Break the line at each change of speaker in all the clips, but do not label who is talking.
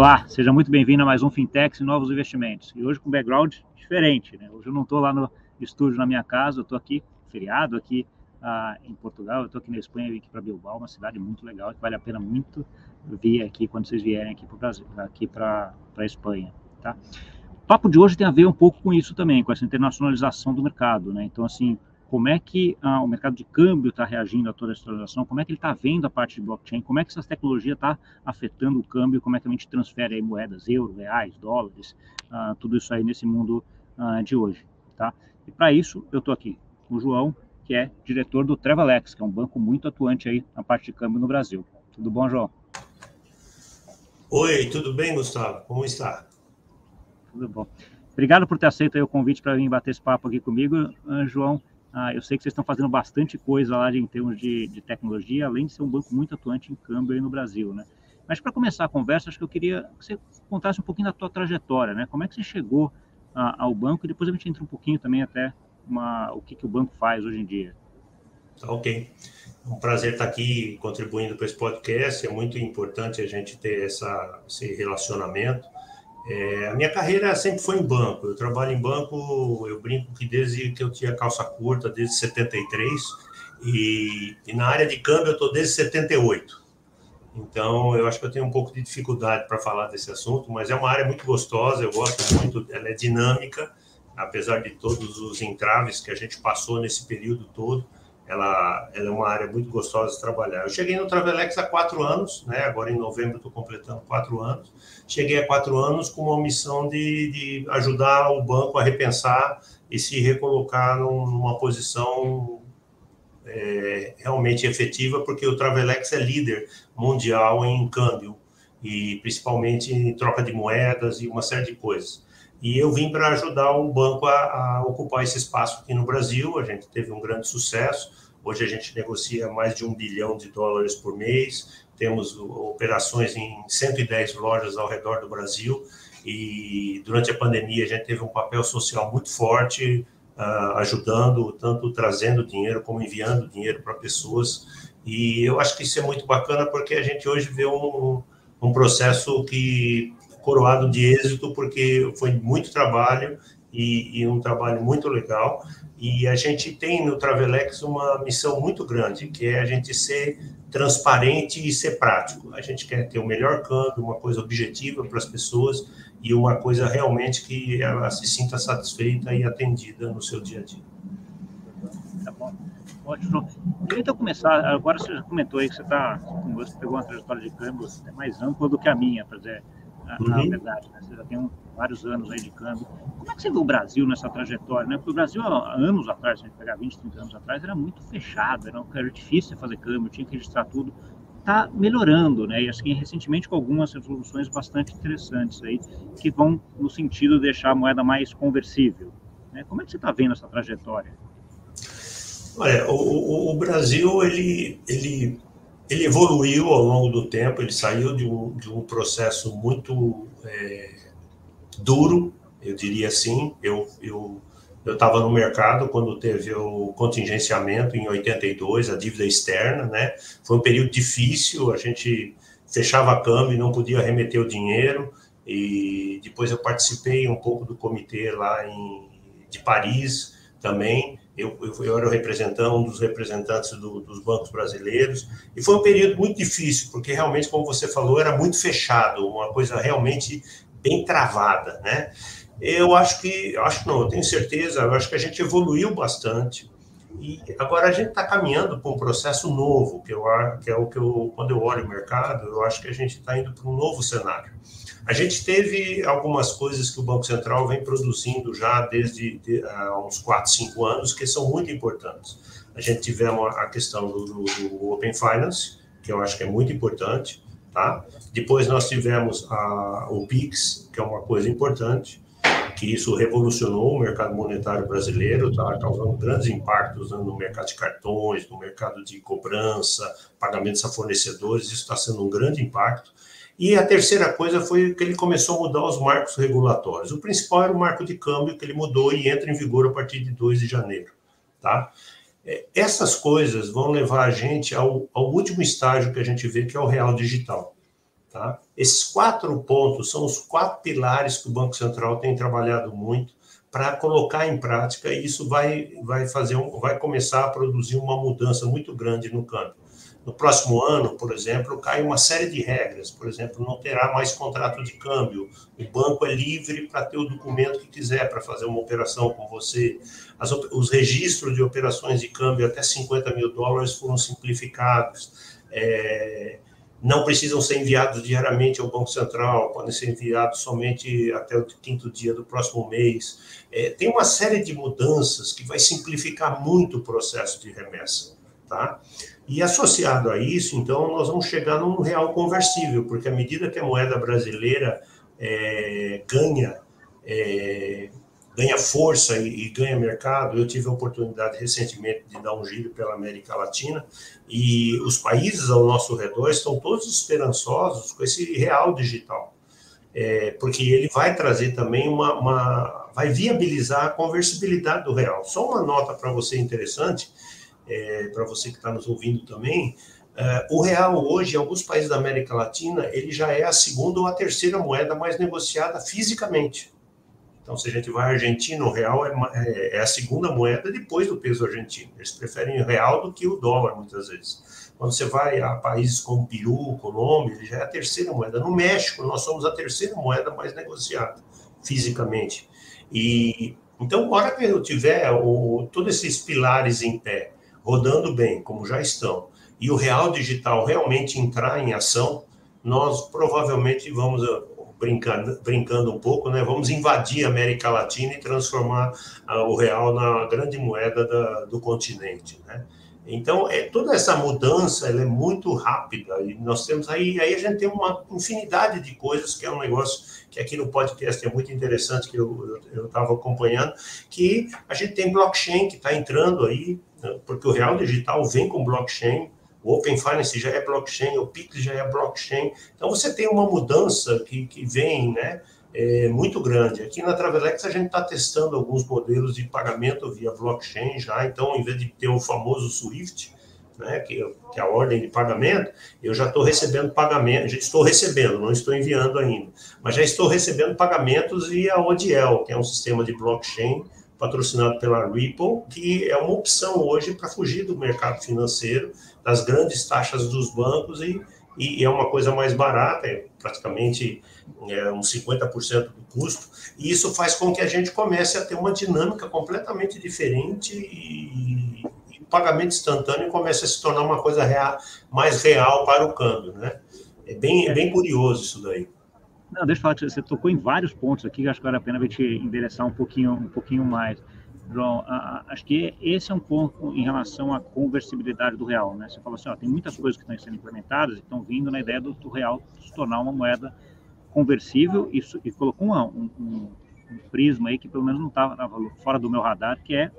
Olá, seja muito bem-vindo a mais um Fintechs e Novos Investimentos. E hoje com background diferente, né? Hoje eu não estou lá no estúdio na minha casa, eu estou aqui, feriado, aqui ah, em Portugal, eu estou aqui na Espanha, vim aqui para Bilbao, uma cidade muito legal, que vale a pena muito vir aqui quando vocês vierem aqui para Brasil, aqui para a Espanha, tá? O papo de hoje tem a ver um pouco com isso também, com essa internacionalização do mercado, né? Então, assim, como é que ah, o mercado de câmbio está reagindo a toda essa transação, como é que ele está vendo a parte de blockchain, como é que essa tecnologia está afetando o câmbio, como é que a gente transfere aí moedas, euros, reais, dólares, ah, tudo isso aí nesse mundo ah, de hoje, tá? E para isso eu estou aqui com o João, que é diretor do Travelex, que é um banco muito atuante aí na parte de câmbio no Brasil. Tudo bom, João?
Oi, tudo bem, Gustavo? Como está?
Tudo bom. Obrigado por ter aceito o convite para vir bater esse papo aqui comigo, João. Ah, eu sei que vocês estão fazendo bastante coisa lá em termos de, de, tecnologia, além de ser um banco muito atuante em câmbio aí no Brasil, né? Mas para começar a conversa, acho que eu queria que você contasse um pouquinho da tua trajetória, né? Como é que você chegou ah, ao banco e depois a gente entra um pouquinho também até uma, o que, que o banco faz hoje em dia.
Tá ok. Um prazer estar aqui contribuindo para esse podcast. É muito importante a gente ter essa, esse relacionamento. É, a minha carreira sempre foi em banco. Eu trabalho em banco, eu brinco que desde que eu tinha calça curta, desde 73, e, e na área de câmbio eu estou desde 78. Então, eu acho que eu tenho um pouco de dificuldade para falar desse assunto, mas é uma área muito gostosa, eu gosto muito, ela é dinâmica, apesar de todos os entraves que a gente passou nesse período todo, ela, ela é uma área muito gostosa de trabalhar. Eu cheguei no Travelex há quatro anos, né? agora em novembro estou completando quatro anos. Cheguei há quatro anos com uma missão de, de ajudar o banco a repensar e se recolocar numa posição é, realmente efetiva, porque o Travelex é líder mundial em câmbio, e principalmente em troca de moedas e uma série de coisas. E eu vim para ajudar o banco a, a, ocupar esse espaço aqui no Brasil. A gente teve um grande sucesso. Hoje a gente negocia mais de um bilhão de dólares por mês. Temos operações em 110 lojas ao redor do Brasil. E durante a pandemia a gente teve um papel social muito forte, uh, ajudando, tanto trazendo dinheiro como enviando dinheiro para pessoas. E eu acho que isso é muito bacana porque a gente hoje vê um, um processo que coroado de êxito, porque foi muito trabalho e, e, um trabalho muito legal. E a gente tem no Travelex uma missão muito grande, que é a gente ser transparente e ser prático. A gente quer ter o melhor câmbio, uma coisa objetiva para as pessoas e uma coisa realmente que ela se sinta satisfeita e atendida no seu dia a dia.
Tá bom. Ótimo. Queria então começar, agora você já comentou aí que você, tá, você pegou uma trajetória de câmbio mais ampla do que a minha, para dizer, na, uhum. verdade. Né? Você já tem um, vários anos aí de câmbio. Como é que você vê o Brasil nessa trajetória? Né? Porque o Brasil, há anos atrás, se a gente pegar 20, 30 anos atrás, era muito fechado, era, era difícil fazer câmbio, tinha que registrar tudo. Está melhorando, né? E assim, recentemente com algumas resoluções bastante interessantes aí, que vão no sentido de deixar a moeda mais conversível. Né? Como é que você está vendo essa trajetória?
Olha, o, o, o Brasil, ele, ele ele evoluiu ao longo do tempo, ele saiu de um, de um processo muito é, duro, eu diria assim. Eu eu eu estava no mercado quando teve o contingenciamento em 82, a dívida externa, né? Foi um período difícil, a gente fechava a câmbio e não podia remeter o dinheiro. E depois eu participei um pouco do comitê lá em, de Paris também eu, eu, eu era o representante, um dos representantes do, dos bancos brasileiros, e foi um período muito difícil, porque realmente, como você falou, era muito fechado, uma coisa realmente bem travada, né? Eu acho que, acho não, eu tenho certeza, eu acho que a gente evoluiu bastante, e agora a gente está caminhando para um processo novo, que, eu, que é o que eu, quando eu olho o mercado, eu acho que a gente está indo para um novo cenário. A gente teve algumas coisas que o Banco Central vem produzindo já desde de, há uns 4, 5 anos, que são muito importantes. A gente tivemos a questão do, do, do Open Finance, que eu acho que é muito importante, tá? Depois nós tivemos a, o PIX, que é uma coisa importante, que isso revolucionou o mercado monetário brasileiro, tá causando grandes impactos no mercado de cartões, no mercado de cobrança, pagamentos a fornecedores, isso está sendo um grande impacto. E a terceira coisa foi que ele começou a mudar os marcos regulatórios. O principal era o marco de câmbio, que ele mudou e entra em vigor a partir de 2 de janeiro. Tá? É, essas coisas vão levar a gente ao, ao último estágio que a gente vê, que é o real digital. Tá? Esses quatro pontos são os quatro pilares que o Banco Central tem trabalhado muito para colocar em prática e isso vai, vai fazer um, vai começar a produzir uma mudança muito grande no campo. No próximo ano, por exemplo, cai uma série de regras. Por exemplo, não terá mais contrato de câmbio. O banco é livre para ter o documento que quiser para fazer uma operação com você. As, os registros de operações de câmbio até 50 mil dólares foram simplificados. É, não precisam ser enviados diariamente ao Banco Central, podem ser enviados somente até o quinto dia do próximo mês. É, tem uma série de mudanças que vai simplificar muito o processo de remessa. Tá? E associado a isso, então, nós vamos chegar num real conversível, porque à medida que a moeda brasileira é, ganha, é, ganha força e, e, ganha mercado, eu tive a oportunidade recentemente de dar um giro pela América Latina, e os países ao nosso redor estão todos esperançosos com esse real digital, é, porque ele vai trazer também uma, uma vai viabilizar a conversibilidade do real. Só uma nota para você interessante, é, para você que está nos ouvindo também, é, o real hoje, em alguns países da América Latina, ele já é a segunda ou a terceira moeda mais negociada fisicamente. Então, se a gente vai à Argentina, o real é, é, é a segunda moeda depois do peso argentino. Eles preferem o real do que o dólar, muitas vezes. Quando você vai a países como Peru, Colômbia, ele já é a terceira moeda. No México, nós somos a terceira moeda mais negociada fisicamente. E então, hora que eu tiver o, todos esses pilares em pé, rodando bem, como já estão, e o real digital realmente entrar em ação, nós provavelmente vamos ah, brincando, brincando um pouco, né? Vamos invadir a América Latina e transformar uh, o real na grande moeda da, do continente, né? Então, é, toda essa mudança ela é muito rápida e nós temos aí, aí a gente tem uma infinidade de coisas que é um negócio que aqui no podcast é muito interessante que eu estava acompanhando, que a gente tem blockchain que está entrando aí, né, porque o real digital vem com blockchain, o Open Finance já é blockchain, o Pix já é blockchain. Então você tem uma mudança que, que vem, né? É, muito grande. Aqui na Travelex a gente está testando alguns modelos de pagamento via blockchain já, então em vez de ter o famoso SWIFT, né, que, que é a ordem de pagamento, eu já estou recebendo pagamento, já estou recebendo, não estou enviando ainda, mas já estou recebendo pagamentos via ODL, que é um sistema de blockchain patrocinado pela Ripple, que é uma opção hoje para fugir do mercado financeiro, das grandes taxas dos bancos e, e é uma coisa mais barata, é praticamente é, uns 50% do custo, e isso faz com que a gente comece a ter uma dinâmica completamente diferente e, e o pagamento instantâneo comece a se tornar uma coisa real, mais real para o câmbio, né? É bem, é bem curioso isso daí.
Não, deixa eu falar, você tocou em vários pontos aqui acho que vale a pena a gente endereçar um pouquinho, um pouquinho mais. João, acho que esse é um ponto em relação à conversibilidade do real, né? Você falou assim, ó, tem muitas coisas que estão sendo implementadas e estão vindo na ideia do, do real se tornar uma moeda conversível e, e colocou uma, um, um, um, prisma aí que pelo menos não estava fora do meu radar, que é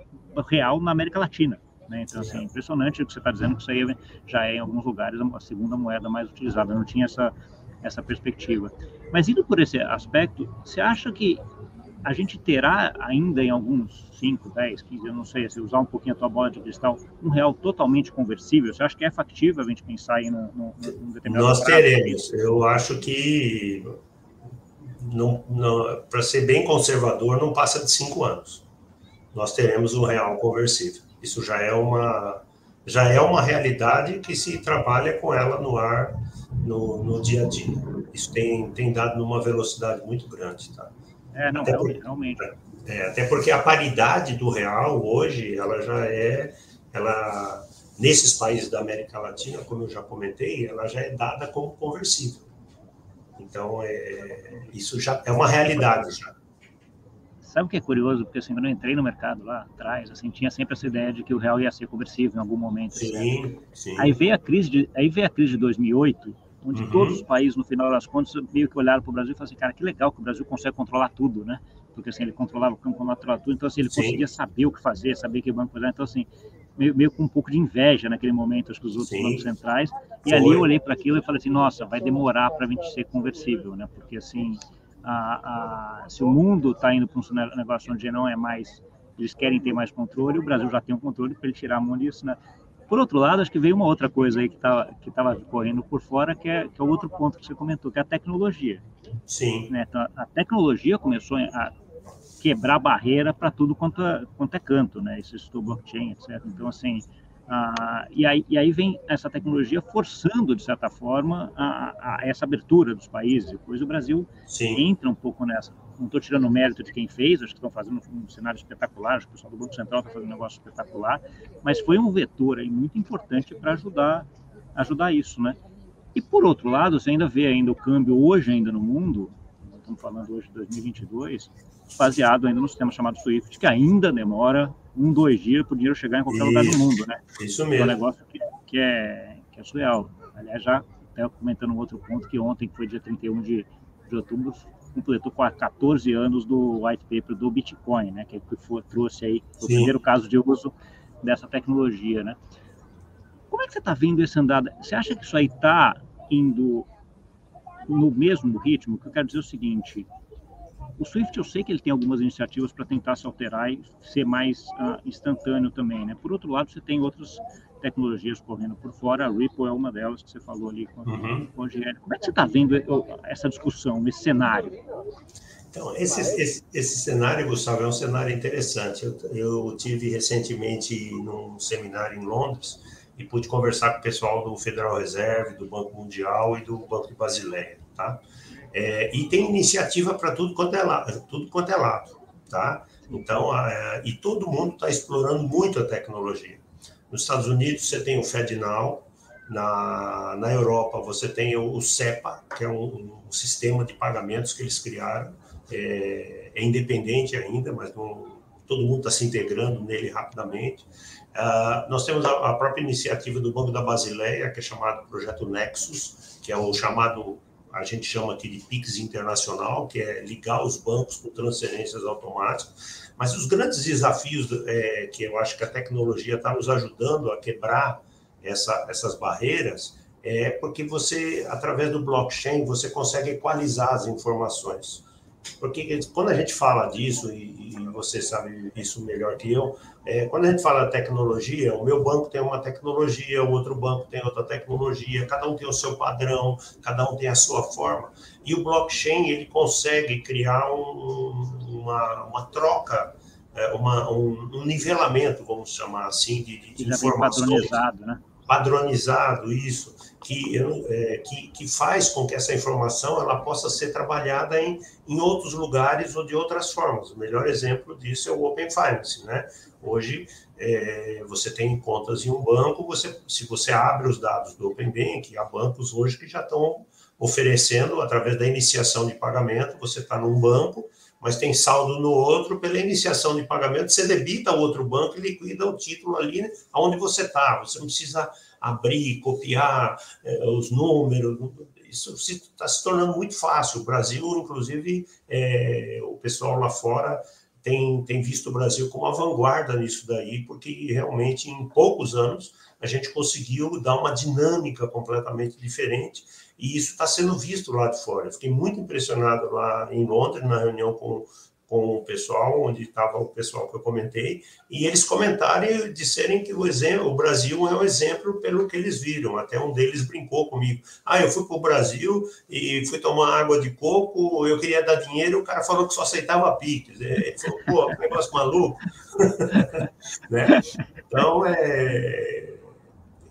real na América Latina. Né? Então, assim, é impressionante o que você está dizendo, que isso aí já é, em alguns lugares, a segunda moeda mais utilizada. Eu não tinha essa, essa perspectiva. Mas indo por esse aspecto, você acha que a gente terá ainda em alguns 5, 10, 15, eu não sei, se usar um pouquinho a tua bola de cristal, um real totalmente conversível? Você acha que é factível a gente pensar em um,
determinado Nós teremos. Eu acho que, para ser bem conservador, não passa de cinco anos. Nós teremos um real conversível. Isso já é uma já é uma realidade que se trabalha com ela no ar no, no dia a dia. Isso tem, tem dado numa velocidade muito grande, tá?
É, não, até realmente. Por, realmente.
É, até porque a paridade do real hoje, ela já é, ela nesses países da América Latina, como eu já comentei, ela já é dada como conversível. Então, é, isso já é uma realidade já.
Sabe o que é curioso? Porque assim, quando eu entrei no mercado lá atrás, assim, tinha sempre essa ideia de que o real ia ser conversível em algum momento.
Sim, sim.
Aí veio a crise de, aí veio a crise de 2008, onde uhum. todos os países, no final das contas, meio que olharam para o Brasil e falaram assim, cara, que legal que o Brasil consegue controlar tudo, né? Porque assim, ele controlava o campo, controlava tudo, então assim, ele Sim. conseguia saber o que fazer, saber que banco fazer, então assim, meio, meio com um pouco de inveja naquele momento, acho que os outros Sim. bancos centrais, e Foi. ali eu olhei para aquilo e falei assim, nossa, vai demorar para a gente ser conversível, né? Porque assim, a, a, se o mundo está indo para um negócio onde não é mais, eles querem ter mais controle, o Brasil já tem um controle para ele tirar a mão disso, né? Por outro lado, acho que veio uma outra coisa aí que estava que tava correndo por fora, que é, que é o outro ponto que você comentou, que é a tecnologia.
Sim.
Né? Então, a tecnologia começou a quebrar barreira para tudo quanto é, quanto é canto, né? Esse blockchain, etc. Então, assim, ah, e, aí, e aí vem essa tecnologia forçando, de certa forma, a, a essa abertura dos países. Depois o Brasil Sim. entra um pouco nessa. Não estou tirando o mérito de quem fez, acho que estão fazendo um cenário espetacular, acho que o pessoal do Banco Central está fazendo um negócio espetacular, mas foi um vetor aí muito importante para ajudar, ajudar isso, né? E por outro lado, você ainda vê ainda o câmbio hoje ainda no mundo, estamos falando hoje de 2022, baseado ainda no sistema chamado SWIFT, que ainda demora um, dois dias para o dinheiro chegar em qualquer isso, lugar do mundo, né?
Isso mesmo.
É um negócio que, que, é, que é surreal. Aliás, já até comentando um outro ponto, que ontem, que foi dia 31 de, de outubro, completou 14 anos do white paper do Bitcoin, né? Que, que foi, trouxe aí o primeiro caso de uso dessa tecnologia, né? Como é que você está vendo esse andar? Você acha que isso aí está indo no mesmo ritmo? Que eu quero dizer é o seguinte: o Swift eu sei que ele tem algumas iniciativas para tentar se alterar e ser mais uh, instantâneo também, né? Por outro lado, você tem outras tecnologias correndo por fora, a Ripple é uma delas que você falou ali com, uhum. com. Como é que você está vendo essa discussão, esse cenário?
Então, esse, esse, esse, cenário, Gustavo, é um cenário interessante. Eu, eu tive recentemente num seminário em Londres e pude conversar com o pessoal do Federal Reserve, do Banco Mundial e do Banco de Basileia, tá? É, e tem iniciativa para tudo quanto é lado, tudo quanto é lado, tá? Então, é, e todo mundo está explorando muito a tecnologia. Nos Estados Unidos você tem o FedNow, na, na Europa você tem o, o CEPA, que é um, um, sistema de pagamentos que eles criaram, é, é independente ainda, mas não, todo mundo está se integrando nele rapidamente. Uh, nós temos a, a, própria iniciativa do Banco da Basileia, que é chamado Projeto Nexus, que é o chamado a gente chama aqui de PIX internacional, que é ligar os bancos com transferências automáticas. Mas os grandes desafios é, que eu acho que a tecnologia está nos ajudando a quebrar essa, essas barreiras é porque você, através do blockchain, você consegue equalizar as informações. Porque quando a gente fala disso, e, e você sabe isso melhor que eu, é, quando a gente fala tecnologia, o meu banco tem uma tecnologia, o outro banco tem outra tecnologia, cada um tem o seu padrão, cada um tem a sua forma. E o blockchain, ele consegue criar um, uma, uma troca, é, uma, um, um, nivelamento, vamos chamar assim, de, de, de informações.
Padronizado, né?
Padronizado, isso que, é, que, que, faz com que essa informação ela possa ser trabalhada em, em outros lugares ou de outras formas. O melhor exemplo disso é o Open Finance. Né? Hoje, é, você tem contas em um banco, você, se você abre os dados do Open Bank, há bancos hoje que já estão oferecendo, através da iniciação de pagamento, você está num banco, mas tem saldo no outro, pela iniciação de pagamento, você debita o outro banco e liquida o título ali onde você está. Você não precisa abrir, copiar é, os números. Isso está se, se, tornando muito fácil. O Brasil, inclusive, é, o pessoal lá fora tem, tem visto o Brasil como a vanguarda nisso daí, porque realmente em poucos anos a gente conseguiu dar uma dinâmica completamente diferente e isso está sendo visto lá de fora. Eu fiquei muito impressionado lá em Londres, na reunião com com o pessoal, onde estava o pessoal que eu comentei, e eles comentaram e disserem que o, exemplo, o Brasil é um exemplo pelo que eles viram. Até um deles brincou comigo. Ah, eu fui para o Brasil e fui tomar água de coco, eu queria dar dinheiro, o cara falou que só aceitava Pix. Ele falou, pô, que negócio maluco. né? Então, é,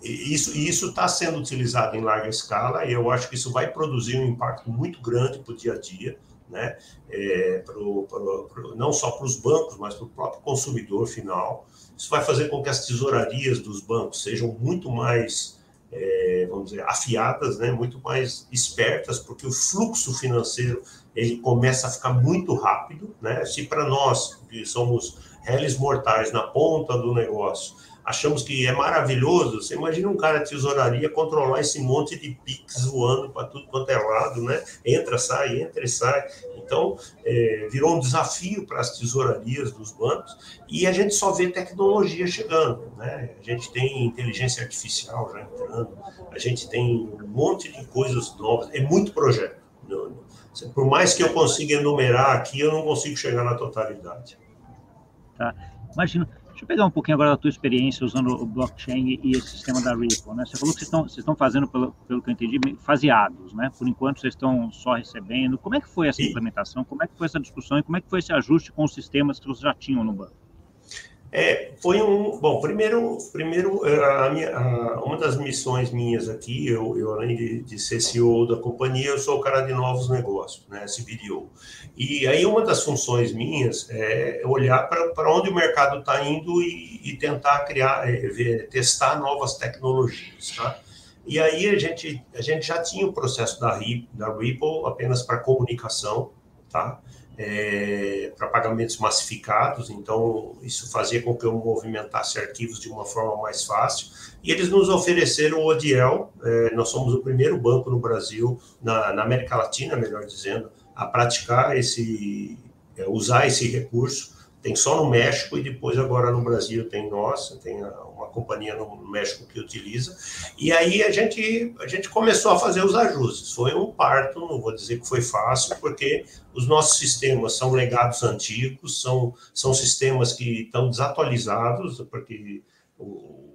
isso isso está sendo utilizado em larga escala e eu acho que isso vai produzir um impacto muito grande para o dia a dia né? É, pro, pro, pro, não só para os bancos, mas para o próprio consumidor final. Isso vai fazer com que as tesourarias dos bancos sejam muito mais, é, vamos dizer, afiadas, né? muito mais espertas, porque o fluxo financeiro ele começa a ficar muito rápido. Né? Se para nós, que somos réis mortais na ponta do negócio, achamos que é maravilhoso. Você imagina um cara de tesouraria controlar esse monte de piques voando para tudo quanto é lado, né? Entra, sai, entra e sai. Então, é, virou um desafio para as tesourarias dos bancos e a gente só vê tecnologia chegando, né? A gente tem inteligência artificial já entrando, a gente tem um monte de coisas novas, é muito projeto. Por mais que eu consiga enumerar aqui, eu não consigo chegar na totalidade.
Tá. Imagina, Deixa eu pegar um pouquinho agora da tua experiência usando o blockchain e esse sistema da Ripple, né? Você falou que vocês estão, fazendo, pelo, pelo que eu entendi, faseados, né? Por enquanto vocês estão só recebendo. Como é que foi essa implementação? Como é que foi essa discussão e como é que foi esse ajuste com os sistemas que vocês já tinham no banco?
É, foi um. Bom, primeiro, primeiro é, a minha, a, uma das missões minhas aqui, eu, eu além de, de, ser CEO da companhia, eu sou o cara de novos negócios, né, CBDO. E aí, uma das funções minhas é olhar para onde o mercado está indo e, e, tentar criar, é, ver, testar novas tecnologias, tá? E aí, a gente, a gente já tinha o processo da, da Ripple apenas para comunicação, tá? É, para pagamentos massificados, então isso fazia com que eu movimentasse arquivos de uma forma mais fácil. E eles nos ofereceram o ODL, é, nós somos o primeiro banco no Brasil, na, na América Latina, melhor dizendo, a praticar esse, é, usar esse recurso tem só no México e depois agora no Brasil tem nós, tem uma companhia no México que utiliza. E aí a gente a gente começou a fazer os ajustes. Foi um parto, não vou dizer que foi fácil, porque os nossos sistemas são legados antigos, são são sistemas que estão desatualizados, porque o,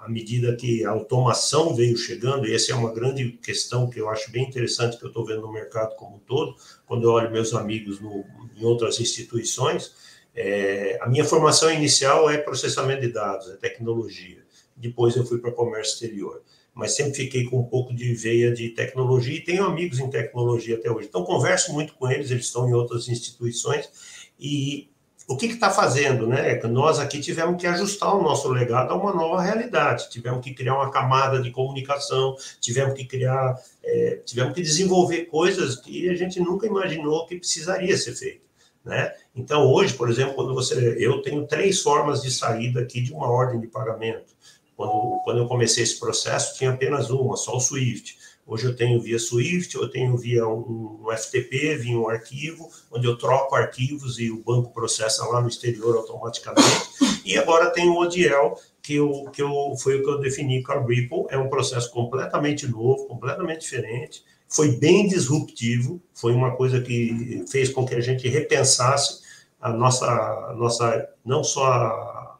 à medida que a automação veio chegando, e essa é uma grande questão que eu acho bem interessante que eu estou vendo no mercado como um todo, quando eu olho meus amigos no, em outras instituições, é, a minha formação inicial é processamento de dados, é tecnologia. Depois eu fui para comércio exterior. Mas sempre fiquei com um pouco de veia de tecnologia e tenho amigos em tecnologia até hoje. Então, converso muito com eles, eles estão em outras instituições. E o que está fazendo? Né? É nós aqui tivemos que ajustar o nosso legado a uma nova realidade. Tivemos que criar uma camada de comunicação, tivemos que criar, é, tivemos que desenvolver coisas que a gente nunca imaginou que precisaria ser feito. Né? Então, hoje, por exemplo, quando você. Eu tenho três formas de saída aqui de uma ordem de pagamento. Quando, quando eu comecei esse processo, tinha apenas uma, só o SWIFT. Hoje eu tenho via SWIFT, eu tenho via um, um, FTP, via um arquivo, onde eu troco arquivos e o banco processa lá no exterior automaticamente. E agora tem o ODL, que, eu, que eu, foi o que eu defini com a Ripple. É um processo completamente novo, completamente diferente foi bem disruptivo, foi uma coisa que fez com que a gente repensasse a nossa, a nossa não só a,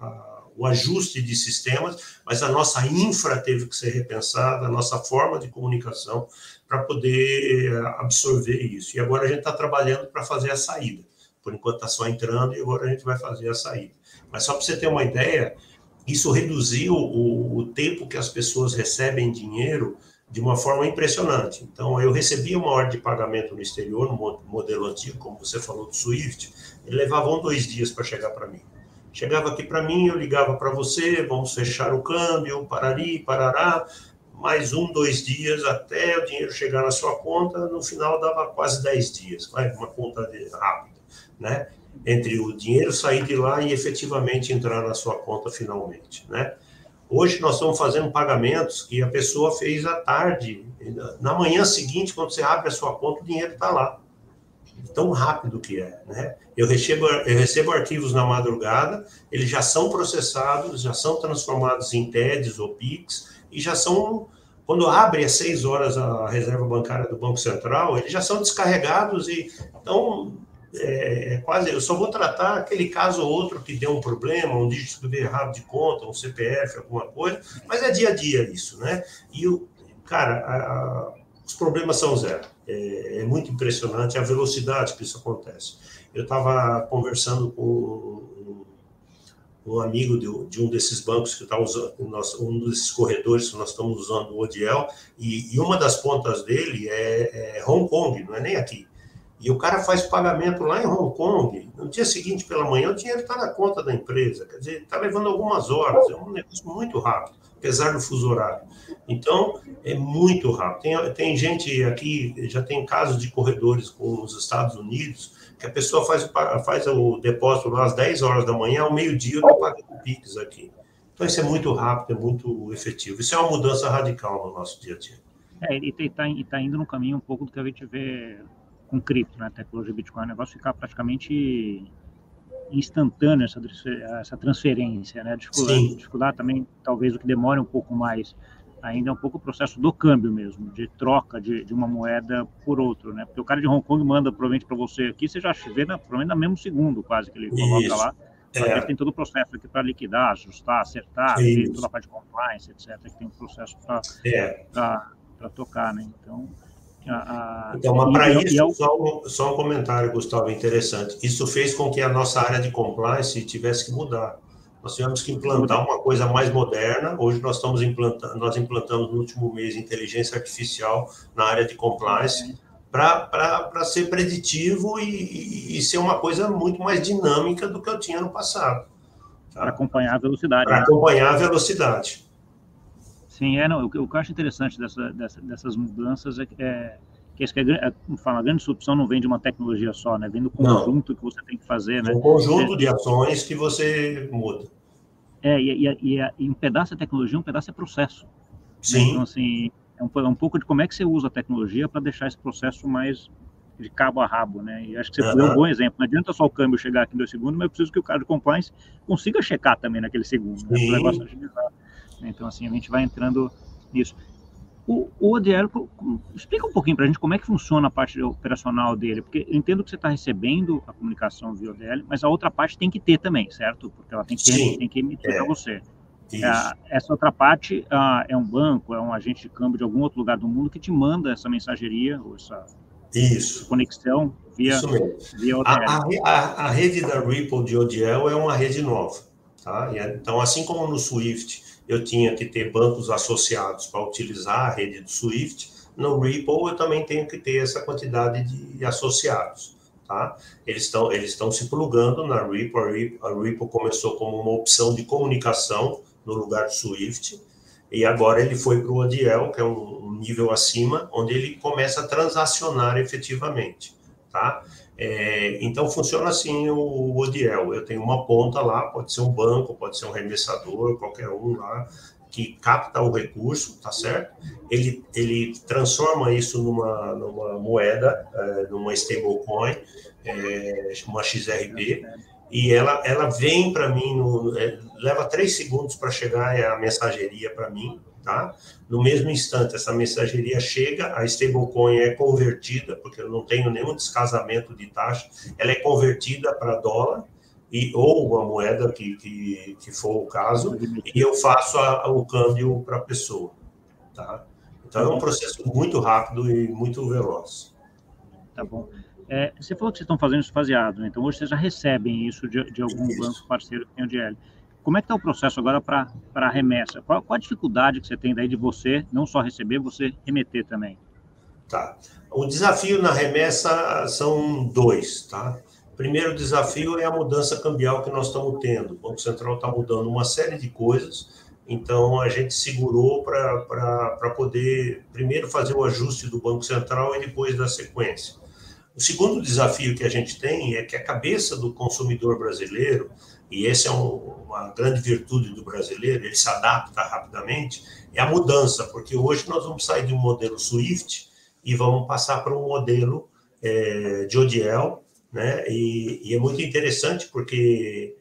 a, o ajuste de sistemas, mas a nossa infra teve que ser repensada, a nossa forma de comunicação para poder eh, absorver isso. E agora a gente está trabalhando para fazer a saída. Por enquanto está só entrando e agora a gente vai fazer a saída. Mas só para você ter uma ideia, isso reduziu o, o tempo que as pessoas recebem dinheiro de uma forma impressionante. Então, eu recebia uma ordem de pagamento no exterior, no modelo antigo, como você falou do Swift, ele levava um, dois dias para chegar para mim. Chegava aqui para mim, eu ligava para você, vamos fechar o câmbio, parari, parará, mais um, dois dias até o dinheiro chegar na sua conta, no final dava quase dez dias, vai, uma conta rápida, né? Entre o dinheiro sair de lá e efetivamente entrar na sua conta finalmente, né? Hoje nós estamos fazendo pagamentos que a pessoa fez à tarde. Na manhã seguinte, quando você abre a sua conta, o dinheiro está lá. Tão rápido que é, né? Eu recebo, eu recebo arquivos na madrugada, eles já são processados, já são transformados em TEDs ou PIX, e já são, quando abre às seis horas a reserva bancária do Banco Central, eles já são descarregados e então é, é, quase, eu só vou tratar aquele caso ou outro que deu um problema, um dígito veio errado de conta, um CPF, alguma coisa, mas é dia a dia isso, né? E, o, cara, a, a, os problemas são zero. É, é, muito impressionante a velocidade que isso acontece. Eu estava conversando com um, um amigo de, de, um desses bancos que está usando, um desses corredores que nós estamos usando, o Odiel, e, e uma das pontas dele é, é Hong Kong, não é nem aqui e o cara faz pagamento lá em Hong Kong, no dia seguinte pela manhã o dinheiro está na conta da empresa, quer dizer, está levando algumas horas, é um negócio muito rápido, apesar do fuso horário. Então, é muito rápido. Tem, tem gente aqui, já tem casos de corredores com os Estados Unidos, que a pessoa faz, faz o depósito lá às 10 horas da manhã, ao meio-dia eu estou pagando PIX aqui. Então, isso é muito rápido, é muito efetivo. Isso é uma mudança radical no nosso dia a dia.
É, e está tá indo no caminho um pouco do que a gente vê com cripto, né, tecnologia Bitcoin, o negócio ficar praticamente instantâneo essa, essa transferência, né? Dificuldade, dificuldade também, talvez o que demore um pouco mais ainda é um pouco o processo do câmbio mesmo, de troca de, de uma moeda por outra, né? Porque o cara de Hong Kong manda provavelmente para você aqui, você já vê na, provavelmente no mesmo segundo quase que ele coloca Isso. lá, É. Tem todo o processo aqui para liquidar, ajustar, acertar, toda a parte de compliance, etc. Que tem um processo para é. tocar, né? Então,
a, a... então mas para isso, eu... só, um, só um comentário, Gustavo, interessante. Isso fez com que a nossa área de compliance tivesse que mudar. Nós tivemos que implantar uma coisa mais moderna. Hoje nós estamos implantando, nós implantamos no último mês inteligência artificial na área de compliance para ser preditivo e, e, ser uma coisa muito mais dinâmica do que eu tinha no passado.
Tá? Para acompanhar a velocidade.
Para né? acompanhar a velocidade.
Sim, é, não, o, que eu acho interessante dessa, dessa, dessas mudanças é, é que, é, é, fala, a grande disrupção não vem de uma tecnologia só, né? Vem do conjunto não. que você tem que fazer, né?
Um conjunto de ações que você muda.
É, e, e, e, e, um pedaço é tecnologia, um pedaço é processo. Né?
Sim.
Então, assim, é um, é um pouco de como é que você usa a tecnologia para deixar esse processo mais de cabo a rabo, né? E acho que você uhum. deu um bom exemplo. Não adianta só o câmbio chegar aqui em dois segundos, mas eu preciso que o cara de compliance consiga checar também naquele segundo, né? O negócio agilizar. Então, assim, a gente vai entrando nisso. O, o ODL, explica um pouquinho para a gente como é que funciona a parte operacional dele, porque eu entendo que você está recebendo a comunicação via ODL, mas a outra parte tem que ter também, certo? Porque ela tem que, ter, tem que emitir é. para você. É, essa outra parte ah, é um banco, é um agente de câmbio de algum outro lugar do mundo que te manda essa mensageria, ou essa
Isso.
conexão via,
Isso mesmo. via ODL. A, a, a, rede da Ripple de ODL é uma rede nova. Tá? Então, assim como no Swift eu tinha que ter bancos associados para utilizar a rede do Swift, no Ripple eu também tenho que ter essa quantidade de associados. Tá? Eles estão eles estão se plugando na Ripple. A, Ripple. a Ripple começou como uma opção de comunicação no lugar do Swift, e agora ele foi para o ODL, que é um, nível acima, onde ele começa a transacionar efetivamente, tá? É, então funciona assim o ODL. Eu tenho uma ponta lá, pode ser um banco, pode ser um remessador, qualquer um lá que capta o recurso, tá certo? Ele, ele transforma isso numa, numa moeda, é, numa stablecoin, é, uma XRP, e ela, ela vem para mim, no, é, leva três segundos para chegar a mensageria para mim, tá? No mesmo instante, essa mensageria chega, a stablecoin é convertida, porque eu não tenho nenhum descasamento de taxa, ela é convertida para dólar, e, ou uma moeda que, que, que for o caso, e eu faço a, o câmbio para a pessoa, tá? Então, é um processo muito rápido e muito veloz.
Tá bom. É, você falou que vocês estão fazendo isso faseado, né? então hoje vocês já recebem isso de, de algum isso. banco parceiro que tem o DL. Como é que está o processo agora para a remessa? Qual, qual, a dificuldade que você tem daí de você não só receber, você remeter também?
Tá. O desafio na remessa são dois, tá? Primeiro desafio é a mudança cambial que nós estamos tendo. O Banco Central está mudando uma série de coisas, então a gente segurou para poder primeiro fazer o ajuste do Banco Central e depois da sequência. O segundo desafio que a gente tem é que a cabeça do consumidor brasileiro, e essa é um, uma grande virtude do brasileiro, ele se adapta rapidamente, é a mudança, porque hoje nós vamos sair de um modelo Swift e vamos passar para um modelo é, de ODL, né? E, e, é muito interessante porque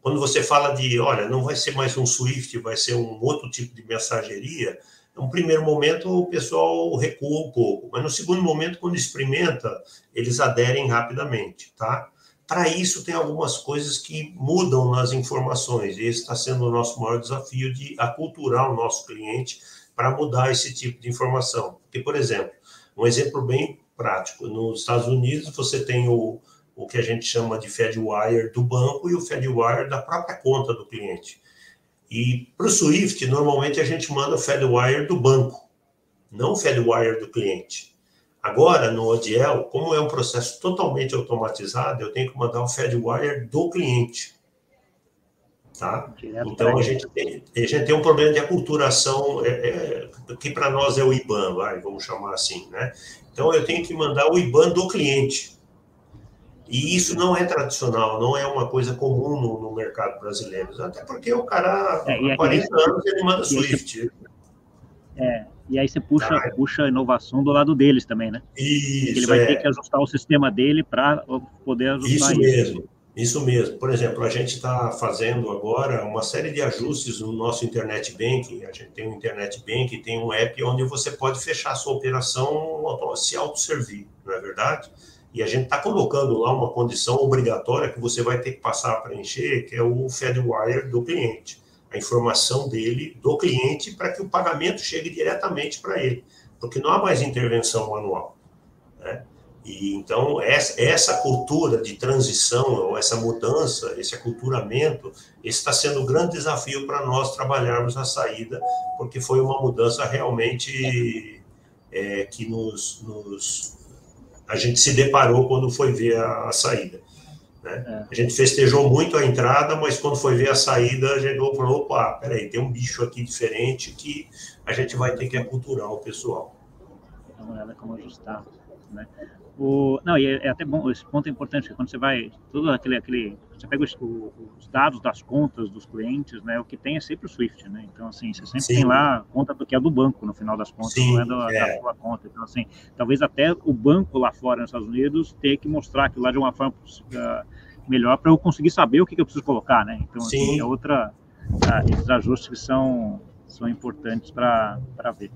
quando você fala de, olha, não vai ser mais um Swift, vai ser um outro tipo de mensageria, no primeiro momento, o pessoal recua um pouco, mas no segundo momento, quando experimenta, eles aderem rapidamente, tá? Para isso, tem algumas coisas que mudam nas informações, e esse está sendo o nosso maior desafio de aculturar o nosso cliente para mudar esse tipo de informação. Porque, por exemplo, um exemplo bem prático, nos Estados Unidos você tem o, o que a gente chama de Fedwire do banco e o Fedwire da própria conta do cliente. E para o Swift, normalmente a gente manda o Fedwire do banco, não o Fedwire do cliente. Agora, no ODL, como é um processo totalmente automatizado, eu tenho que mandar o Fedwire do cliente. Tá? Então, a gente, tem, a gente tem um problema de aculturação, é, é, que para nós é o IBAN, vai, vamos chamar assim. Né? Então, eu tenho que mandar o IBAN do cliente. E isso não é tradicional, não é uma coisa comum no, no mercado brasileiro. Até porque o cara, é, há 40 aí, anos, ele manda Swift.
é, e aí você puxa, tá. puxa a inovação do lado deles também, né?
Isso,
ele vai é. ter que ajustar o sistema dele para poder ajustar
isso. mesmo, isso mesmo. Por exemplo, a gente está fazendo agora uma série de ajustes no nosso Internet Banking. A gente tem um Internet Banking, tem um app onde você pode fechar a sua operação, se autosservir, não é verdade? E a gente está colocando lá uma condição obrigatória que você vai ter que passar a preencher, que é o FedWire do cliente. A informação dele, do cliente, para que o pagamento chegue diretamente para ele. Porque não há mais intervenção manual. Né? E então essa, essa cultura de transição, ou essa mudança, esse aculturamento, está sendo um grande desafio para nós trabalharmos a saída, porque foi uma mudança realmente é, que nos, nos, a gente se deparou quando foi ver a, a saída. Né? É. A gente festejou muito a entrada, mas quando foi ver a saída, a gente falou: opa, peraí, tem um bicho aqui diferente que a gente vai ter que aculturar o pessoal.
Dá uma olhada como ajustar. Né? O, não, e é, é, até bom, esse ponto é importante, quando você vai, todo aquele, aquele você pega os, os, dados das contas dos clientes, né, o que tem é sempre o Swift, né, então, assim, você sempre Sim. tem lá a conta do que é do banco, no final das contas, Sim, não é, da, é da sua conta, então, assim, talvez até o banco lá fora nos Estados Unidos tenha que mostrar aquilo lá de uma forma uh, melhor para eu conseguir saber o que, que, eu preciso colocar, né, então, assim, é outra, uh, esses ajustes que são, são importantes para ver.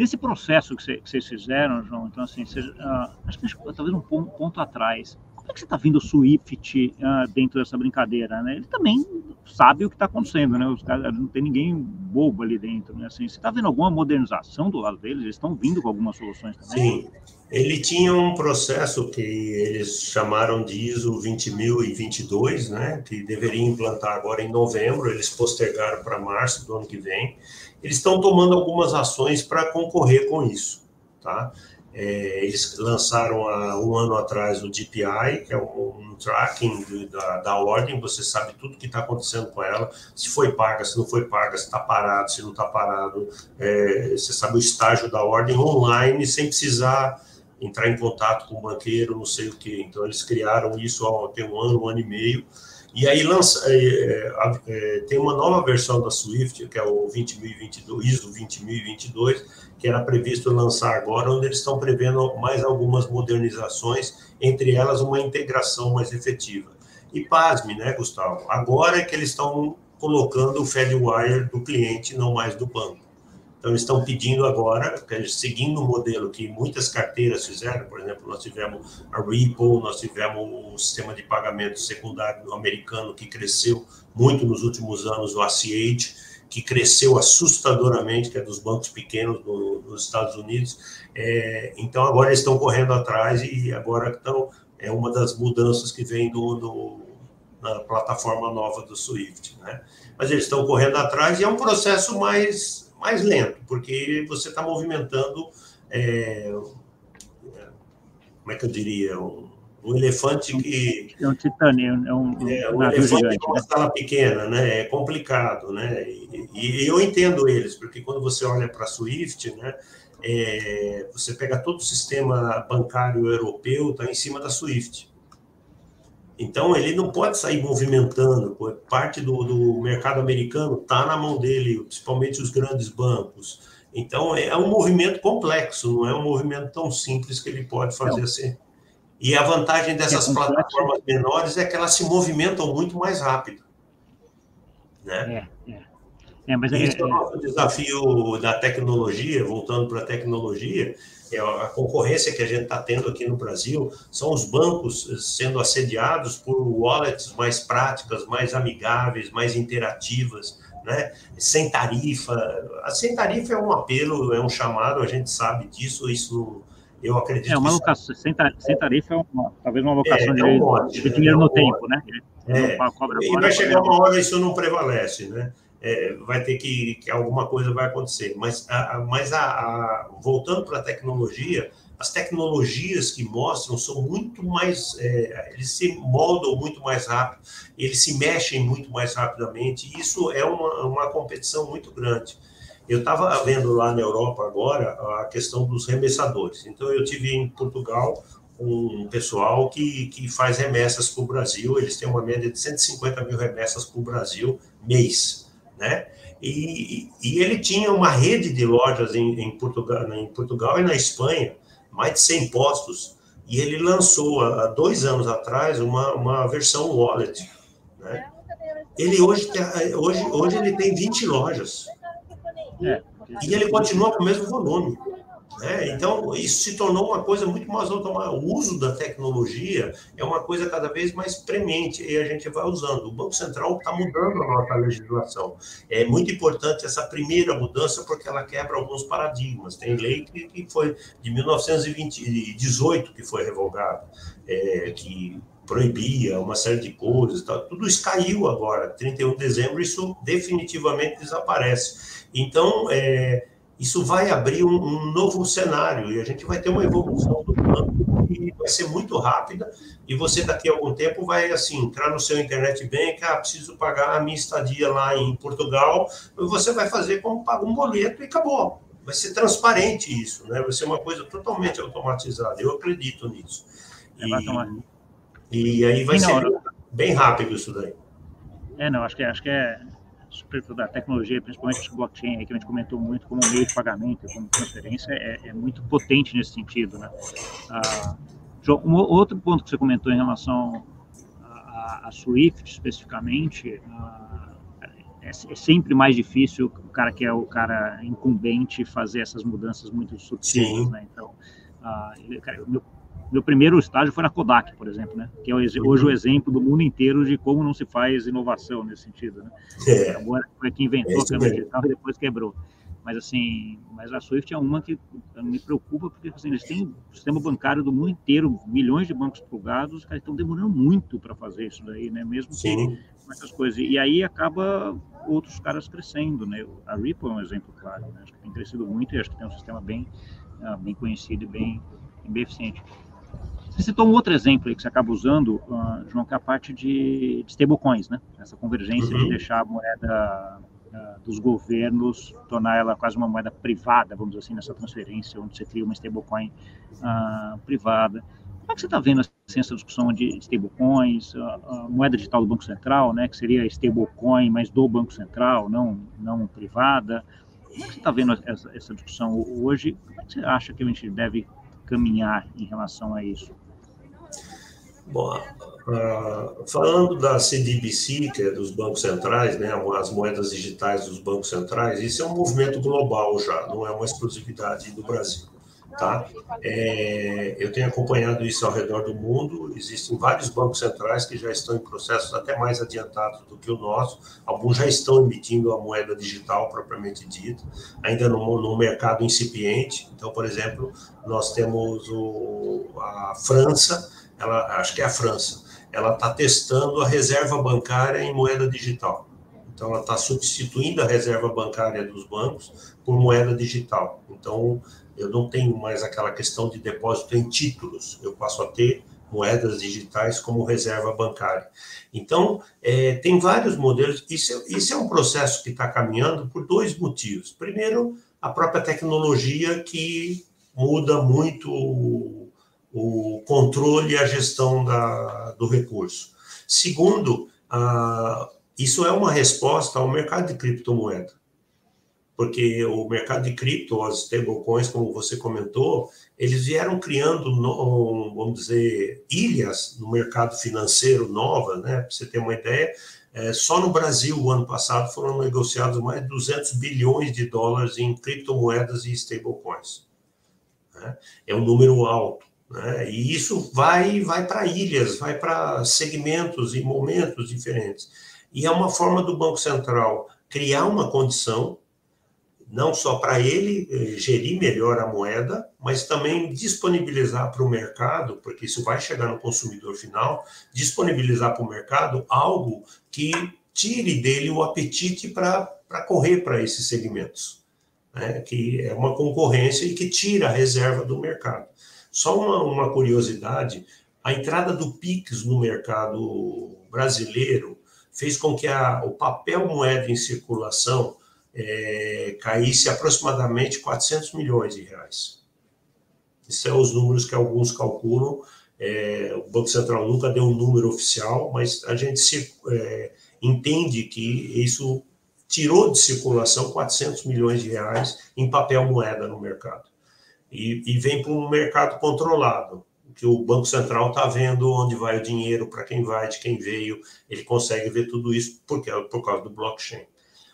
Nesse processo que, vocês fizeram, João, então, assim, uh, acho que talvez um ponto, ponto atrás, como é que você está vendo o Swift uh, dentro dessa brincadeira? Né? Ele também sabe o que está acontecendo, né? Os caras, não tem ninguém bobo ali dentro, né? Assim, você está vendo alguma modernização do lado deles? Eles estão vindo com algumas soluções também?
Sim. Ele tinha um processo que eles chamaram de ISO 20022, né? Que deveria implantar agora em novembro. Eles postergaram para março do ano que vem eles estão tomando algumas ações para concorrer com isso, tá? É, eles lançaram há um ano atrás o DPI, que é um, tracking da, da ordem, você sabe tudo que está acontecendo com ela, se foi paga, se não foi paga, se está parado, se não está parado, é, você sabe o estágio da ordem online, sem precisar entrar em contato com o banqueiro, não sei o que. Então, eles criaram isso há tem um ano, um ano e meio, e aí lança, é, é, é, tem uma nova versão da Swift, que é o 20.022, ISO 20.022, que era previsto lançar agora, onde eles estão prevendo mais algumas modernizações, entre elas uma integração mais efetiva. E pasme, né, Gustavo? Agora é que eles estão colocando o FedWire do cliente, não mais do banco. Então, eles estão pedindo agora, seguindo o modelo que muitas carteiras fizeram, por exemplo, nós tivemos a Ripple, nós tivemos o sistema de pagamento secundário americano que cresceu muito nos últimos anos, o ACH, que cresceu assustadoramente, que é dos bancos pequenos do, dos Estados Unidos. É, então, agora eles estão correndo atrás e agora estão, é uma das mudanças que vem do, do na plataforma nova do Swift, né? Mas eles estão correndo atrás e é um processo mais mais lento, porque você está movimentando, é, como é que eu diria, um, um elefante que...
É um titânio, é um,
é, um elefante gigante, uma né? sala pequena, né? É complicado, né? E, e, eu entendo eles, porque quando você olha para a Swift, né? É, você pega todo o sistema bancário europeu, está em cima da Swift. Então, ele não pode sair movimentando, parte do, do mercado americano está na mão dele, principalmente os grandes bancos. Então, é um movimento complexo, não é um movimento tão simples que ele pode fazer assim. E a vantagem dessas é plataformas menores é que elas se movimentam muito mais rápido. Né? É, é. É, mas é, Isso é, é o desafio da tecnologia, voltando para a tecnologia, é a concorrência que a gente está tendo aqui no Brasil, são os bancos sendo assediados por wallets mais práticas, mais amigáveis, mais interativas, né? sem tarifa. A sem tarifa é um apelo, é um chamado, a gente sabe disso, isso eu acredito.
É uma alocação, sem, tarifa é uma, talvez uma alocação é, é um de, de, dinheiro é um no tempo, né?
É, e vai chegar uma hora isso não prevalece, né? É, vai ter que, que, alguma coisa vai acontecer. Mas, a, a mas a, voltando para a tecnologia, as tecnologias que mostram são muito mais, é, eles se moldam muito mais rápido, eles se mexem muito mais rapidamente. E isso é uma, uma competição muito grande. Eu estava vendo lá na Europa agora a questão dos remessadores. Então eu tive em Portugal um pessoal que, que faz remessas para o Brasil. Eles têm uma média de 150 mil remessas para o Brasil mês né? E, e, ele tinha uma rede de lojas em, em, Portugal, em Portugal e na Espanha, mais de 100 postos, e ele lançou há dois anos atrás uma, uma versão wallet. Né? Ele hoje, hoje, hoje ele tem 20 lojas. É. E ele continua com o mesmo volume. Né? Então, isso se tornou uma coisa muito mais automática. O uso da tecnologia é uma coisa cada vez mais premente e a gente vai usando. O Banco Central está mudando a nossa legislação. É muito importante essa primeira mudança porque ela quebra alguns paradigmas. Tem lei que, foi de 1918 que foi revogada, é, que proibia uma série de coisas, tal. tudo isso caiu agora. 31 de dezembro, isso definitivamente desaparece. Então, é, isso vai abrir um, um, novo cenário e a gente vai ter uma evolução do banco que vai ser muito rápida e você daqui a algum tempo vai assim entrar no seu internet bank, ah, preciso pagar a minha estadia lá em Portugal, você vai fazer como paga um boleto e acabou. Vai ser transparente isso, né? Vai ser uma coisa totalmente automatizada. Eu acredito nisso. É e, e aí vai ser bem rápido isso daí.
É, não, acho que acho que é da tecnologia, principalmente o blockchain, que a gente comentou muito como meio de pagamento, como transferência, é, é muito potente nesse sentido. Né? Ah, um outro ponto que você comentou em relação a, a Swift, especificamente, ah, é, é, sempre mais difícil o cara que é o cara incumbente fazer essas mudanças muito sutis. Né? Então, ah, cara, meu meu primeiro estágio foi na Kodak, por exemplo, né? Que é hoje o exemplo do mundo inteiro de como não se faz inovação nesse sentido, né? É. Agora foi quem inventou a câmera digital e depois quebrou. Mas assim, mas a Swift é uma que me preocupa porque assim, eles têm o sistema bancário do mundo inteiro, milhões de bancos plugados, cara, estão demorando muito para fazer isso daí, né? Mesmo Sim. com essas coisas. E aí acaba outros caras crescendo, né? A Ripple é um exemplo claro, né? Acho que tem crescido muito e acho que tem um sistema bem, ah, bem conhecido e bem, bem eficiente. Você citou um outro exemplo aí que você acaba usando, uh, João, que é a parte de, de stablecoins, né? Essa convergência uhum. de deixar a moeda uh, dos governos, tornar ela quase uma moeda privada, vamos dizer assim, nessa transferência, onde você cria uma stablecoin uh, privada. Como é que você está vendo assim, essa discussão de stablecoins, a, moeda digital do Banco Central, né, que seria stablecoin, mas do Banco Central, não, não privada? Como é que você está vendo essa, essa discussão hoje? Como é que você acha que a gente deve caminhar em relação a isso?
Bom, uh, falando da CDBC, que é dos bancos centrais, né, as moedas digitais dos bancos centrais, isso é um movimento global já, não é uma exclusividade do Brasil. Tá? É, eu tenho acompanhado isso ao redor do mundo. Existem vários bancos centrais que já estão em processos até mais adiantados do que o nosso. Alguns já estão emitindo a moeda digital propriamente dita, ainda no, no mercado incipiente. Então, por exemplo, nós temos o, a França, ela, acho que é a França, ela está testando a reserva bancária em moeda digital. Então, ela está substituindo a reserva bancária dos bancos por moeda digital. Então, eu não tenho mais aquela questão de depósito em títulos, eu passo a ter moedas digitais como reserva bancária. Então, é, tem vários modelos. Isso, isso é um processo que está caminhando por dois motivos. Primeiro, a própria tecnologia que muda muito o, o controle e a gestão da, do recurso. Segundo, isso é uma resposta ao mercado de criptomoeda porque o mercado de cripto, as stablecoins, como você comentou, eles vieram criando, vamos dizer, ilhas no mercado financeiro nova, né? Para você ter uma ideia, é, só no Brasil, o ano passado, foram negociados mais de 200 bilhões de dólares em criptomoedas e stablecoins. Né? É um número alto. Né? E isso vai, vai para ilhas, vai para segmentos e momentos diferentes. E é uma forma do Banco Central criar uma condição não só para ele eh, gerir melhor a moeda, mas também disponibilizar para o mercado, porque isso vai chegar no consumidor final, disponibilizar para o mercado algo que tire dele o apetite para correr para esses segmentos, né? que é uma concorrência e que tira a reserva do mercado. Só uma, uma curiosidade: a entrada do PIX no mercado brasileiro fez com que a, o papel moeda em circulação é, caísse aproximadamente 400 milhões de reais. Esses são os números que alguns calculam. É, o Banco Central nunca deu um número oficial, mas a gente se, é, entende que isso tirou de circulação 400 milhões de reais em papel moeda no mercado. E, e vem para um mercado controlado, que o Banco Central está vendo onde vai o dinheiro, para quem vai, de quem veio, ele consegue ver tudo isso porque, por causa do blockchain.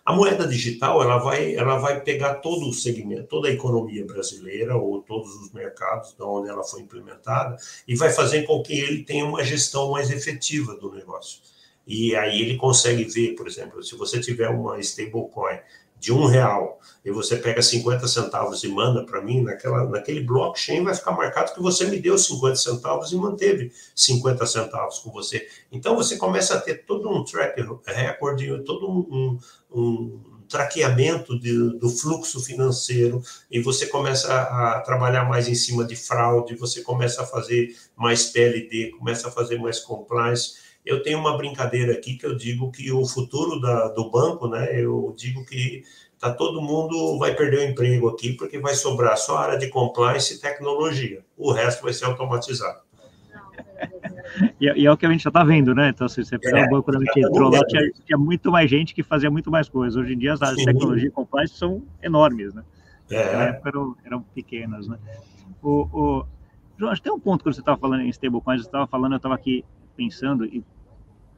A moeda digital ela vai, ela vai pegar todo o segmento, toda a economia brasileira ou todos os mercados de onde ela foi implementada e vai fazer com que ele tenha uma gestão mais efetiva do negócio. E aí ele consegue ver, por exemplo, se você tiver uma stablecoin de um real e você pega 50 centavos e manda para mim, naquela, naquele blockchain vai ficar marcado que você me deu 50 centavos e manteve 50 centavos com você. Então você começa a ter todo um track record, todo um, um, traqueamento de, do fluxo financeiro e você começa a, trabalhar mais em cima de fraude, você começa a fazer mais PLD, começa a fazer mais compliance. Eu tenho uma brincadeira aqui que eu digo que o futuro da, do banco, né? Eu digo que tá todo mundo vai perder o emprego aqui porque vai sobrar só a área de compliance e tecnologia. O resto vai ser automatizado.
E, e, é o que a gente já está vendo, né? Então, se você pegar é, o banco da gente entrou lá, tinha, tinha, muito mais gente que fazia muito mais coisas. Hoje em dia, as áreas de tecnologia e compliance são enormes, né? É. Na época eram, eram pequenas, né? O, o, João, acho que tem um ponto que você estava falando em stablecoins, você estava falando, eu estava aqui pensando, e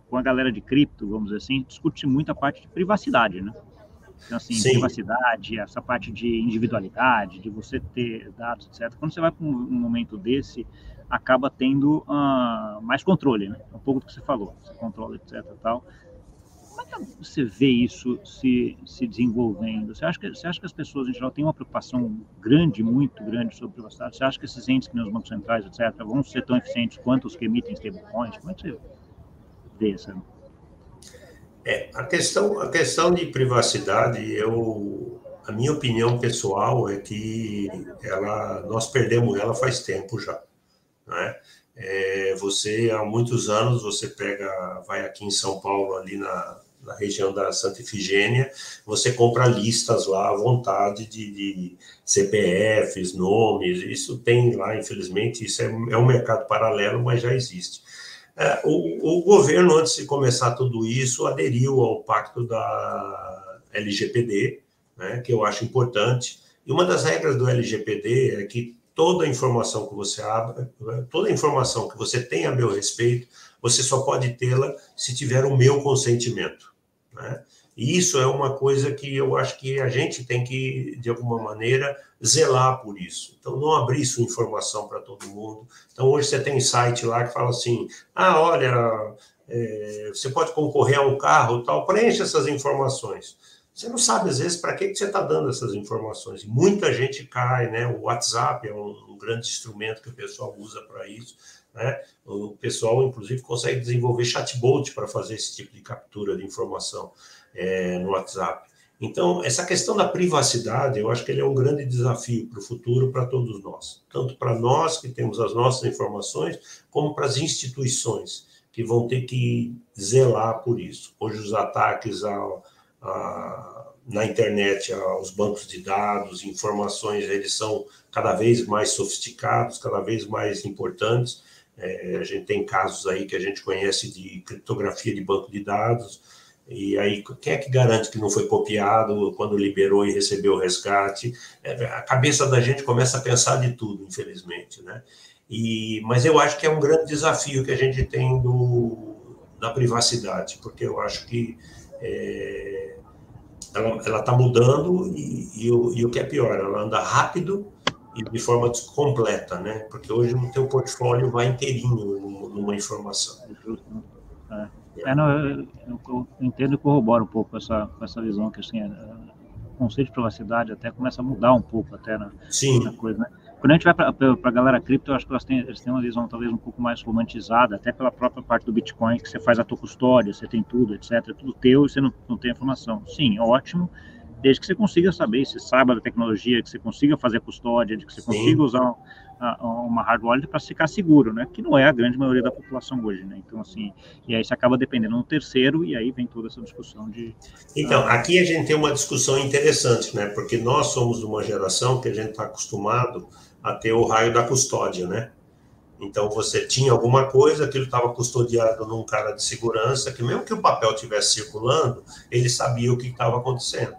com a galera de cripto, vamos dizer assim, discute muito a parte de privacidade, né? Então, assim, Sim. privacidade, essa parte de individualidade, de você ter dados, etc. Quando você vai para um momento desse, acaba tendo uh, mais controle, né? Um pouco do que você falou, você controla, etc. Tal. Como é que você vê isso se, se desenvolvendo? Você acha, que, você acha que as pessoas, em geral, têm uma preocupação grande, muito grande sobre privacidade? Você acha que esses entes, que nem os bancos centrais, etc., vão ser tão eficientes quanto os que emitem stablecoins? Como é que você
É, a questão, a questão de privacidade, eu, a minha opinião pessoal é que ela, nós perdemos ela faz tempo já, né? É, você há muitos anos você pega, vai aqui em São Paulo ali na, na região da Santa Ifigênia, você compra listas lá à vontade de, de, CPFs, nomes, isso tem lá, infelizmente, isso é, é um mercado paralelo, mas já existe. É, o, o, governo, antes de começar tudo isso, aderiu ao pacto da LGPD, né, que eu acho importante. E uma das regras do LGPD é que toda informação que você abre, toda informação que você tem a meu respeito, você só pode tê-la se tiver o meu consentimento. Né? E isso é uma coisa que eu acho que a gente tem que, de alguma maneira, zelar por isso. Então, não abrir sua informação para todo mundo. Então, hoje você tem site lá que fala assim: ah, olha, é, você pode concorrer a um carro tal, preencha essas informações. Você não sabe, às vezes, para que, que você está dando essas informações. Muita gente cai, né? O WhatsApp é um, um grande instrumento que o pessoal usa para isso. Né? O pessoal, inclusive, consegue desenvolver chatbot para fazer esse tipo de captura de informação é, no WhatsApp. Então, essa questão da privacidade, eu acho que ele é um grande desafio para o futuro para todos nós, tanto para nós que temos as nossas informações, como para as instituições que vão ter que zelar por isso. Hoje, os ataques a, na internet aos bancos de dados, informações, eles são cada vez mais sofisticados, cada vez mais importantes. É, a gente tem casos aí que a gente conhece de criptografia de banco de dados, e aí, quem é que garante que não foi copiado quando liberou e recebeu o resgate? É, a cabeça da gente começa a pensar de tudo, infelizmente, né? E, mas eu acho que é um grande desafio que a gente tem do, da privacidade, porque eu acho que é, ela está mudando e, e, o, e o que é pior, ela anda rápido e de forma completa, né? Porque hoje o teu portfólio vai inteirinho numa informação.
É. Não, eu, eu, entendo e corroboro um pouco essa, essa visão que assim, é, o conceito de privacidade até começa a mudar um pouco até na,
Sim.
na coisa, né? Quando a gente vai para a galera cripto, eu acho que elas têm, eles têm uma visão talvez um pouco mais romantizada, até pela própria parte do Bitcoin, que você faz a tua custódia, você tem tudo, etc. É tudo teu e você não, não tem informação. Sim, ótimo, desde que você consiga saber, você saiba da tecnologia, que você consiga fazer a custódia, de que você Sim. consiga usar uma hard wallet para ficar seguro, né? Que não é a grande maioria da população hoje, né? Então, assim, e aí você acaba dependendo do terceiro e aí vem toda essa discussão de...
Então, aqui a gente tem uma discussão interessante, né? Porque nós somos de uma geração que a gente está acostumado a ter o raio da custódia, né? Então, você tinha alguma coisa, aquilo estava custodiado num cara de segurança, que mesmo que o papel estivesse circulando, ele sabia o que estava acontecendo.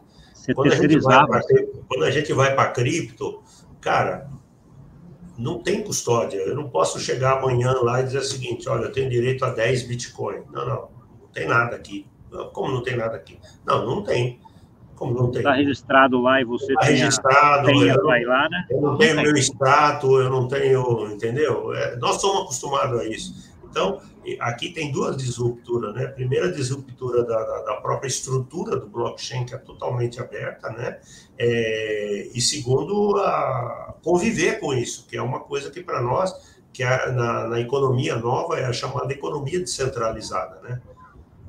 quando, a gente vai pra, quando a gente vai para cripto, cara, não tem custódia. Eu não posso chegar amanhã lá e dizer o seguinte: olha, eu tenho direito a 10 Bitcoin. Não, não, não tem nada aqui. Como não tem nada aqui? Não, não tem.
Como não tem? Está registrado lá e você
tá
tem
registrado, a,
eu, lá, né?
Eu não tenho meu extrato, eu não tenho, entendeu? É, nós somos acostumados a isso. Então, aqui tem duas disrupturas, né? A primeira disruptura da, da, da, própria estrutura do blockchain, que é totalmente aberta, né? É, e segundo, a conviver com isso, que é uma coisa que para nós, que é, na, na, economia nova é a chamada economia descentralizada, né?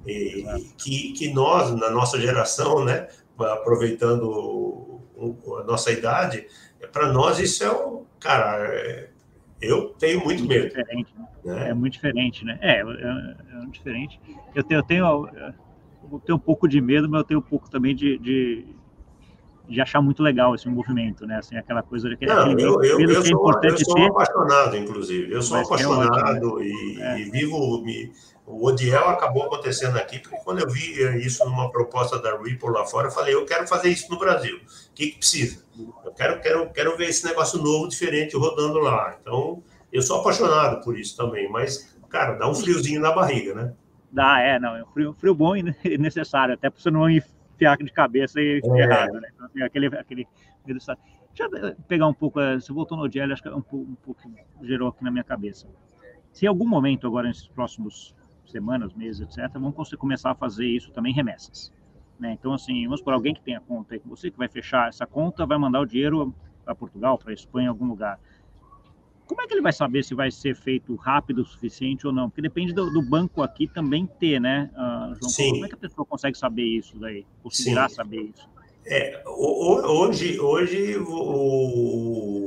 E, que, que nós, na nossa geração, né? Aproveitando a nossa idade, para nós isso é um, cara, é, eu tenho muito, muito medo.
Diferente, né? né? É muito diferente, né? É, é, é, muito diferente. Eu tenho, eu tenho, eu tenho um pouco de medo, mas eu tenho um pouco também de, de, de achar muito legal esse movimento, né? Assim, aquela coisa.
Não, eu, eu, eu, sou, eu sou ter, apaixonado, inclusive. Eu sou é apaixonado ótimo, né? e, é. e, vivo. Me, o Odiel acabou acontecendo aqui, porque quando eu vi isso numa proposta da Ripple lá fora, eu falei, eu quero fazer isso no Brasil. O que, que precisa? Eu quero, quero, quero ver esse negócio novo, diferente, rodando lá. Então, eu sou apaixonado por isso também, mas, cara, dá um friozinho na barriga, né?
Dá, é, não, é um frio, frio bom e necessário, até para você não enfiar de cabeça e é. errado, né? Então, assim, aquele, aquele, Deixa eu pegar um pouco, eh, você voltou no Odiel, acho que é um pouco, um pouco gerou aqui na minha cabeça. Se em algum momento, agora nesses próximos semanas, meses, etc., vamos começar a fazer isso também remessas. Né? Então, assim, vamos por alguém que tem a conta aí com você, que vai fechar essa conta, vai mandar o dinheiro para Portugal, para Espanha, algum lugar. Como é que ele vai saber se vai ser feito rápido o suficiente ou não? Porque depende do, do banco aqui também ter, né, uh, João? Sim. Como é que a pessoa consegue saber isso daí? Conseguirá Sim. saber isso?
É, hoje, hoje o,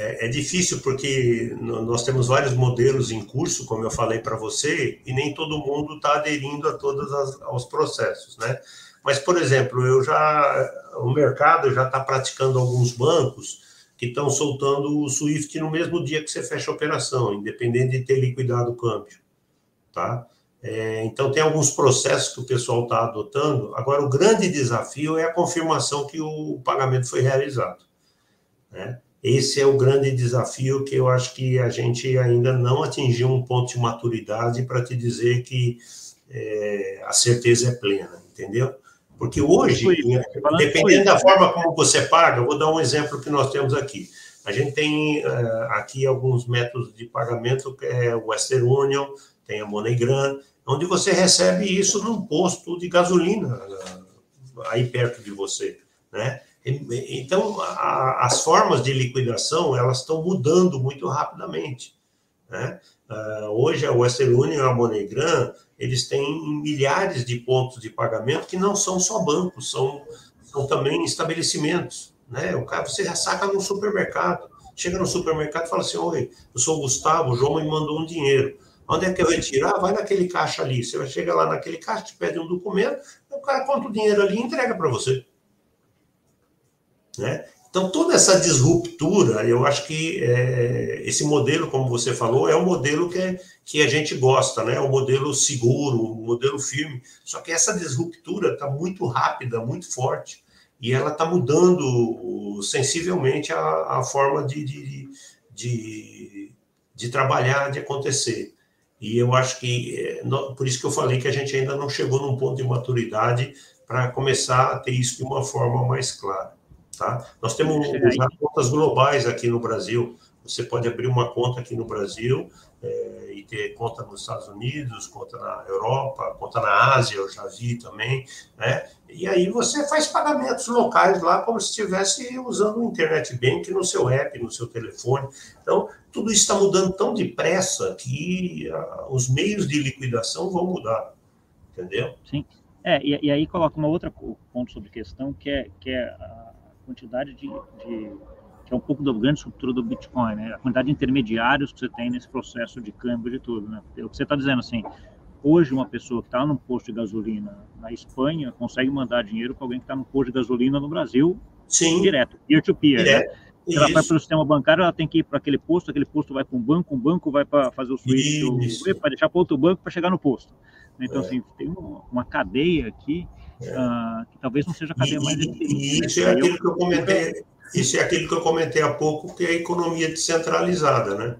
é, é, difícil porque nós temos vários modelos em curso, como eu falei para você, e nem todo mundo está aderindo a todos as, os processos, né? Mas, por exemplo, eu já o mercado já está praticando alguns bancos que estão soltando o SWIFT no mesmo dia que você fecha a operação, independente de ter liquidado o câmbio, tá? É, então, tem alguns processos que o pessoal está adotando. Agora, o grande desafio é a confirmação que o pagamento foi realizado. Né? Esse é o grande desafio que eu acho que a gente ainda não atingiu um ponto de maturidade para te dizer que é, a certeza é plena, entendeu? Porque hoje, dependendo da forma como você paga, eu vou dar um exemplo que nós temos aqui. A gente tem uh, aqui alguns métodos de pagamento, que é o Western Union, tem a MoneyGram, onde você recebe isso num posto de gasolina aí perto de você, né? Então, a, as formas de liquidação, elas estão mudando muito rapidamente, né? Uh, hoje, a Western Union e a MoneyGram, eles têm milhares de pontos de pagamento que não são só bancos, são, são também estabelecimentos, né? O cara, você já saca no supermercado, chega no supermercado e fala assim, oi, eu sou o Gustavo, o João me mandou um dinheiro, Onde é que eu retirar? Vai naquele caixa ali. Você vai chegar lá naquele caixa, te pede um documento, o cara conta o dinheiro ali e entrega para você. Né? Então, toda essa disruptura, eu acho que é, esse modelo, como você falou, é o modelo que, é, que a gente gosta, né? É o modelo seguro, o modelo firme. Só que essa disruptura está muito rápida, muito forte, e ela está mudando sensivelmente a, a forma de, de, de, de trabalhar, de acontecer. E eu acho que, é, por isso que eu falei que a gente ainda não chegou num ponto de maturidade para começar a ter isso de uma forma mais clara. Tá? Nós temos já contas globais aqui no Brasil. Você pode abrir uma conta aqui no Brasil é, e ter conta nos Estados Unidos, conta na Europa, conta na Ásia, eu já vi também, né? E aí você faz pagamentos locais lá como se estivesse usando o Internet Bank no seu app, no seu telefone. Então, tudo isso está mudando tão depressa que uh, os meios de liquidação vão mudar, entendeu?
Sim. É, e, e aí coloca uma outra ponto sobre questão que é, que é a quantidade de, de que é um pouco da grande estrutura do Bitcoin, né? A quantidade de intermediários que você tem nesse processo de câmbio de tudo, né? É o que você está dizendo assim, hoje uma pessoa que está num posto de gasolina na Espanha consegue mandar dinheiro para alguém que está num posto de gasolina no Brasil
Sim.
direto, peer-to-peer, -peer, né? Ela vai para o sistema bancário, ela tem que ir para aquele posto, aquele posto vai para um banco, um banco vai para fazer o switch, para deixar para outro banco para chegar no posto. Então, é. assim, tem uma, cadeia aqui. Uh, que talvez não seja a cadeia
e,
mais
eficiente. Isso é aquilo que eu comentei. Isso é aquilo que eu comentei há pouco, que é a economia descentralizada, né?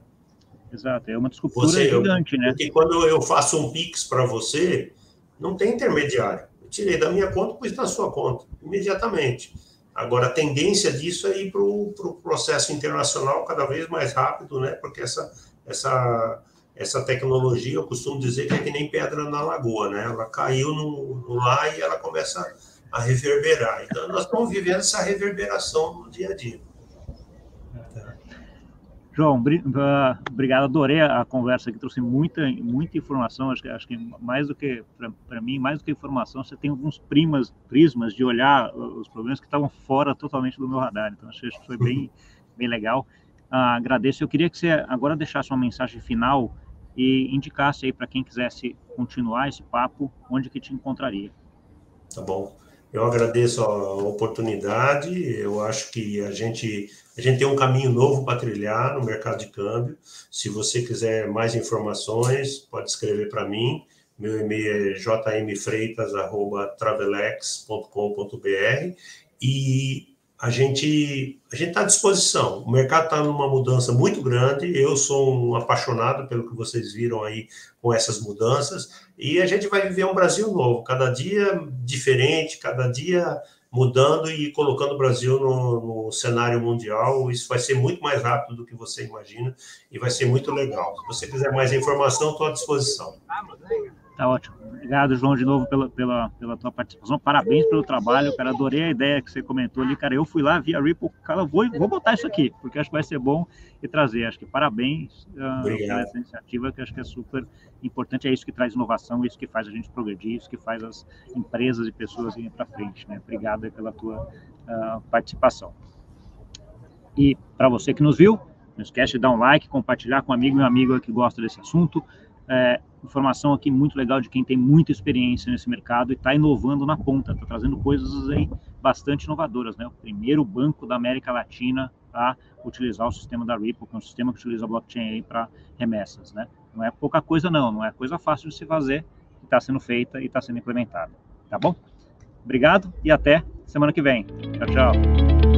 Exato, é uma desculpa gigante, né?
Porque quando eu faço um Pix para você, não tem intermediário. tirei da minha conta, pus na sua conta, imediatamente. Agora, a tendência disso é ir para o pro processo internacional cada vez mais rápido, né? Porque essa, essa, essa tecnologia, eu costumo dizer que é que nem pedra na lagoa, né? Ela caiu no, no lá e ela começa a reverberar. Então, nós estamos vivendo essa reverberação no dia a dia.
João, ah, obrigado, adorei a conversa que trouxe muita, muita informação. Acho que, acho que mais do que, para mim, mais do que informação, você tem alguns primas, prismas de olhar os problemas que estavam fora totalmente do meu radar. Então, acho que foi bem, bem legal. Ah, agradeço. Eu queria que você agora deixasse uma mensagem final e indicasse aí para quem quisesse continuar esse papo, onde que te encontraria.
Tá bom. Eu agradeço a oportunidade. Eu acho que a gente, a gente tem um caminho novo para trilhar no mercado de câmbio. Se você quiser mais informações, pode escrever para mim. Meu e-mail é jmfreitas.travelex.com.br e a gente a gente está à disposição. O mercado está numa mudança muito grande. Eu sou um apaixonado pelo que vocês viram aí com essas mudanças e a gente vai viver um Brasil novo, cada dia diferente, cada dia mudando e colocando o Brasil no, no cenário mundial. Isso vai ser muito mais rápido do que você imagina e vai ser muito legal. Se você quiser mais informação, estou à disposição.
Tá ótimo. Obrigado, João, de novo pela, pela, pela tua participação. Parabéns pelo trabalho, cara. Adorei a ideia que você comentou ali, cara. Eu fui lá via Ripple, cara, vou, vou botar isso aqui, porque acho que vai ser bom e trazer. Acho que parabéns uh, essa iniciativa, que acho que é super importante. É isso que traz inovação, é isso que faz a gente progredir, é isso que faz as empresas e pessoas irem para frente. Né? Obrigado pela tua uh, participação. E para você que nos viu, não esquece de dar um like, compartilhar com um amigo e um amigo que gosta desse assunto. É, informação aqui muito legal de quem tem muita experiência nesse mercado e está inovando na ponta, está trazendo coisas aí bastante inovadoras, né? O primeiro banco da América Latina a utilizar o sistema da Ripple, que é um sistema que utiliza blockchain para remessas, né? Não é pouca coisa não, não é coisa fácil de se fazer, está sendo feita e está sendo implementada, tá bom? Obrigado e até semana que vem. Tchau, tchau.